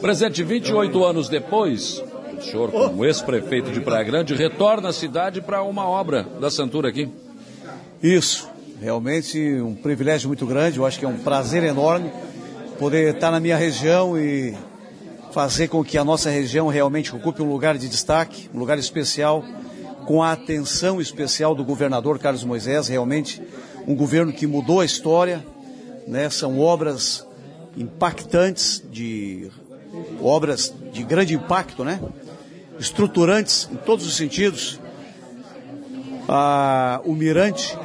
Presidente, 28 anos depois, o senhor, como ex-prefeito de Praia Grande, retorna à cidade para uma obra da Santura aqui. Isso, realmente um privilégio muito grande, eu acho que é um prazer enorme poder estar na minha região e fazer com que a nossa região realmente ocupe um lugar de destaque, um lugar especial, com a atenção especial do governador Carlos Moisés, realmente um governo que mudou a história, né? São obras impactantes, de obras de grande impacto, né? Estruturantes em todos os sentidos. Ah, o Mirante,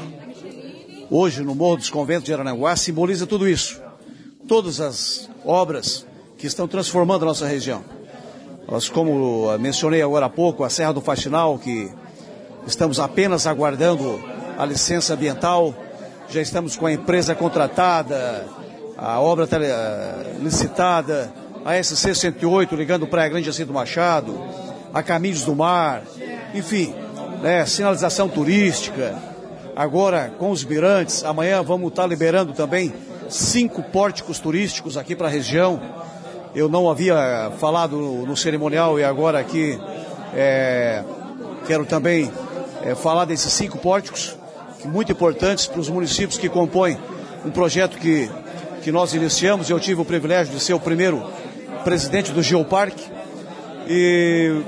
hoje no Morro dos Conventos de Aranaguá, simboliza tudo isso. Todas as obras que estão transformando a nossa região. Nós, como mencionei agora há pouco, a Serra do Faxinal, que estamos apenas aguardando a licença ambiental, já estamos com a empresa contratada, a obra licitada, a SC-108 ligando Praia Grande Jacinto Machado, a Caminhos do Mar, enfim, né, sinalização turística. Agora, com os mirantes, amanhã vamos estar liberando também cinco pórticos turísticos aqui para a região. Eu não havia falado no cerimonial e agora aqui é, quero também é, falar desses cinco pórticos, muito importantes para os municípios que compõem um projeto que, que nós iniciamos. Eu tive o privilégio de ser o primeiro presidente do Geoparque e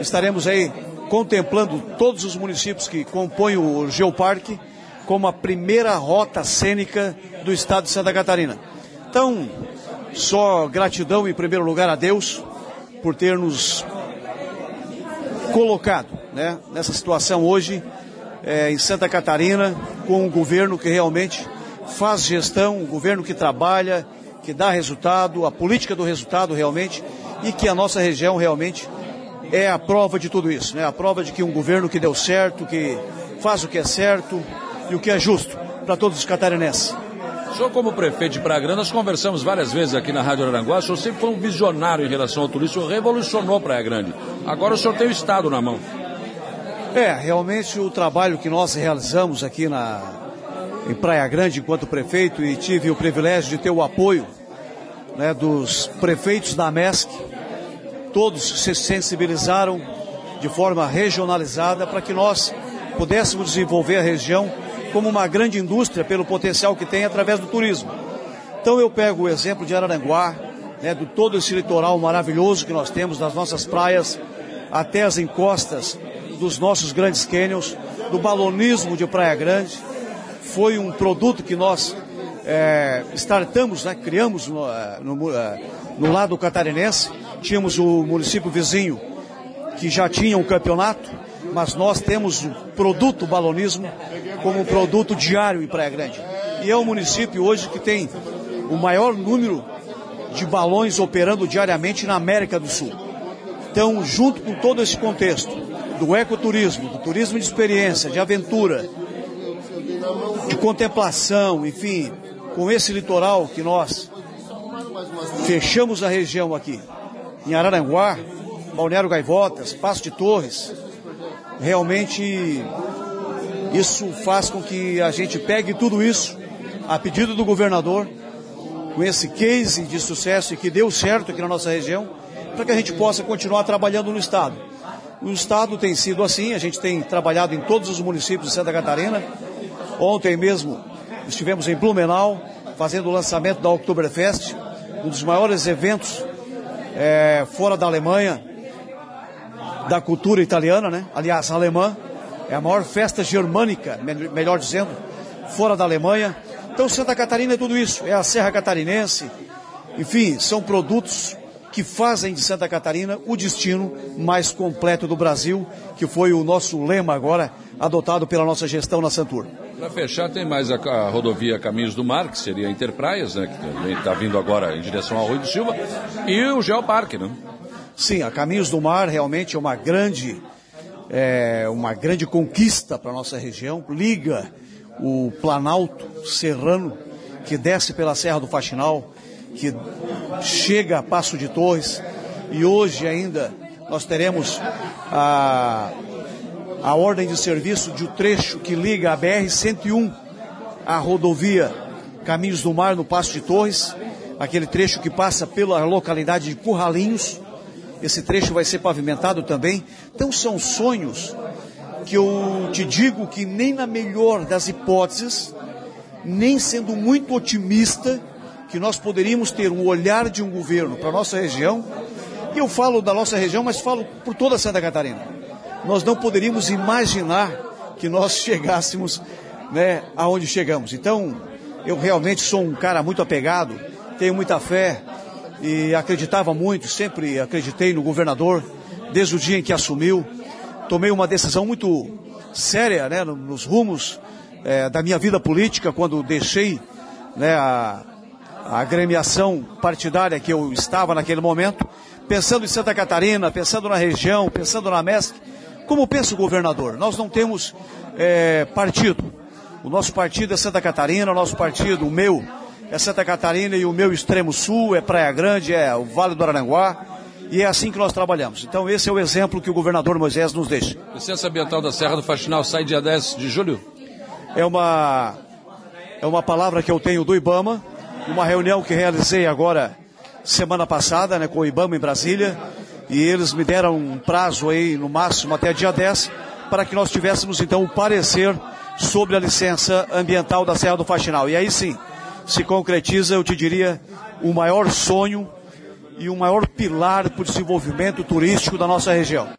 estaremos aí contemplando todos os municípios que compõem o Geoparque como a primeira rota cênica do estado de Santa Catarina. Então, só gratidão em primeiro lugar a Deus por ter nos colocado né, nessa situação hoje é, em Santa Catarina com um governo que realmente faz gestão, um governo que trabalha, que dá resultado, a política do resultado realmente e que a nossa região realmente é a prova de tudo isso, né? A prova de que um governo que deu certo, que faz o que é certo e o que é justo para todos os catarinenses. O senhor, como prefeito de Praia Grande, nós conversamos várias vezes aqui na Rádio Aranguá. O senhor sempre foi um visionário em relação ao turismo, o senhor revolucionou Praia Grande. Agora o senhor tem o Estado na mão. É, realmente o trabalho que nós realizamos aqui na, em Praia Grande enquanto prefeito e tive o privilégio de ter o apoio né, dos prefeitos da MESC, todos se sensibilizaram de forma regionalizada para que nós pudéssemos desenvolver a região como uma grande indústria pelo potencial que tem através do turismo. Então eu pego o exemplo de Araranguá, né, de todo esse litoral maravilhoso que nós temos, das nossas praias até as encostas dos nossos grandes cânions, do balonismo de Praia Grande. Foi um produto que nós é, startamos, né, criamos no, é, no, é, no lado catarinense tínhamos o município vizinho que já tinha um campeonato, mas nós temos o produto balonismo como produto diário em Praia Grande. E é o município hoje que tem o maior número de balões operando diariamente na América do Sul. Então, junto com todo esse contexto do ecoturismo, do turismo de experiência, de aventura, de contemplação, enfim, com esse litoral que nós fechamos a região aqui, em Araranguá, Balneário Gaivotas, Passo de Torres, realmente isso faz com que a gente pegue tudo isso a pedido do governador, com esse case de sucesso e que deu certo aqui na nossa região, para que a gente possa continuar trabalhando no Estado. O Estado tem sido assim, a gente tem trabalhado em todos os municípios de Santa Catarina. Ontem mesmo estivemos em Blumenau, fazendo o lançamento da Oktoberfest, um dos maiores eventos é, fora da Alemanha, da cultura italiana, né? Aliás, alemã. É a maior festa germânica, melhor dizendo, fora da Alemanha. Então Santa Catarina é tudo isso, é a Serra Catarinense. Enfim, são produtos que fazem de Santa Catarina o destino mais completo do Brasil, que foi o nosso lema agora, adotado pela nossa gestão na Santur. Para fechar, tem mais a, a, rodovia Caminhos do Mar, que seria a Interpraias, né, que está vindo agora em direção ao Rio do Silva, e o Geoparque, né? Sim, a Caminhos do Mar realmente é uma grande, é, uma grande conquista para a nossa região. Liga o Planalto Serrano, que desce pela Serra do Faxinal, que chega a Passo de Torres, e hoje ainda nós teremos a a ordem de serviço de um trecho que liga a BR-101 à rodovia Caminhos do Mar no Passo de Torres. aquele trecho que passa pela localidade de Curralinhos. Esse trecho vai ser pavimentado também. Então são sonhos que eu te digo que nem na melhor das hipóteses, nem sendo muito otimista, que nós poderíamos ter um olhar de um governo para a nossa região. E eu falo da nossa região, mas falo por toda Santa Catarina. Nós não poderíamos imaginar que nós chegássemos né, aonde chegamos. Então, eu realmente sou um cara muito apegado, tenho muita fé e acreditava muito, sempre acreditei no governador, desde o dia em que assumiu. Tomei uma decisão muito séria né, nos rumos é, da minha vida política, quando deixei né, a, a agremiação partidária que eu estava naquele momento, pensando em Santa Catarina, pensando na região, pensando na MESC, como pensa o governador? Nós não temos é, partido. O nosso partido é Santa Catarina, o nosso partido, o meu, é Santa Catarina e o meu extremo sul é Praia Grande, é o Vale do Aranguá. E é assim que nós trabalhamos. Então esse é o exemplo que o governador Moisés nos deixa. Licença ambiental da Serra do Faxinal sai dia 10 de julho? É uma, é uma palavra que eu tenho do Ibama, uma reunião que realizei agora semana passada né, com o Ibama em Brasília. E eles me deram um prazo aí, no máximo até dia 10, para que nós tivéssemos então o parecer sobre a licença ambiental da Serra do Faxinal. E aí sim, se concretiza, eu te diria, o maior sonho e o maior pilar para o desenvolvimento turístico da nossa região.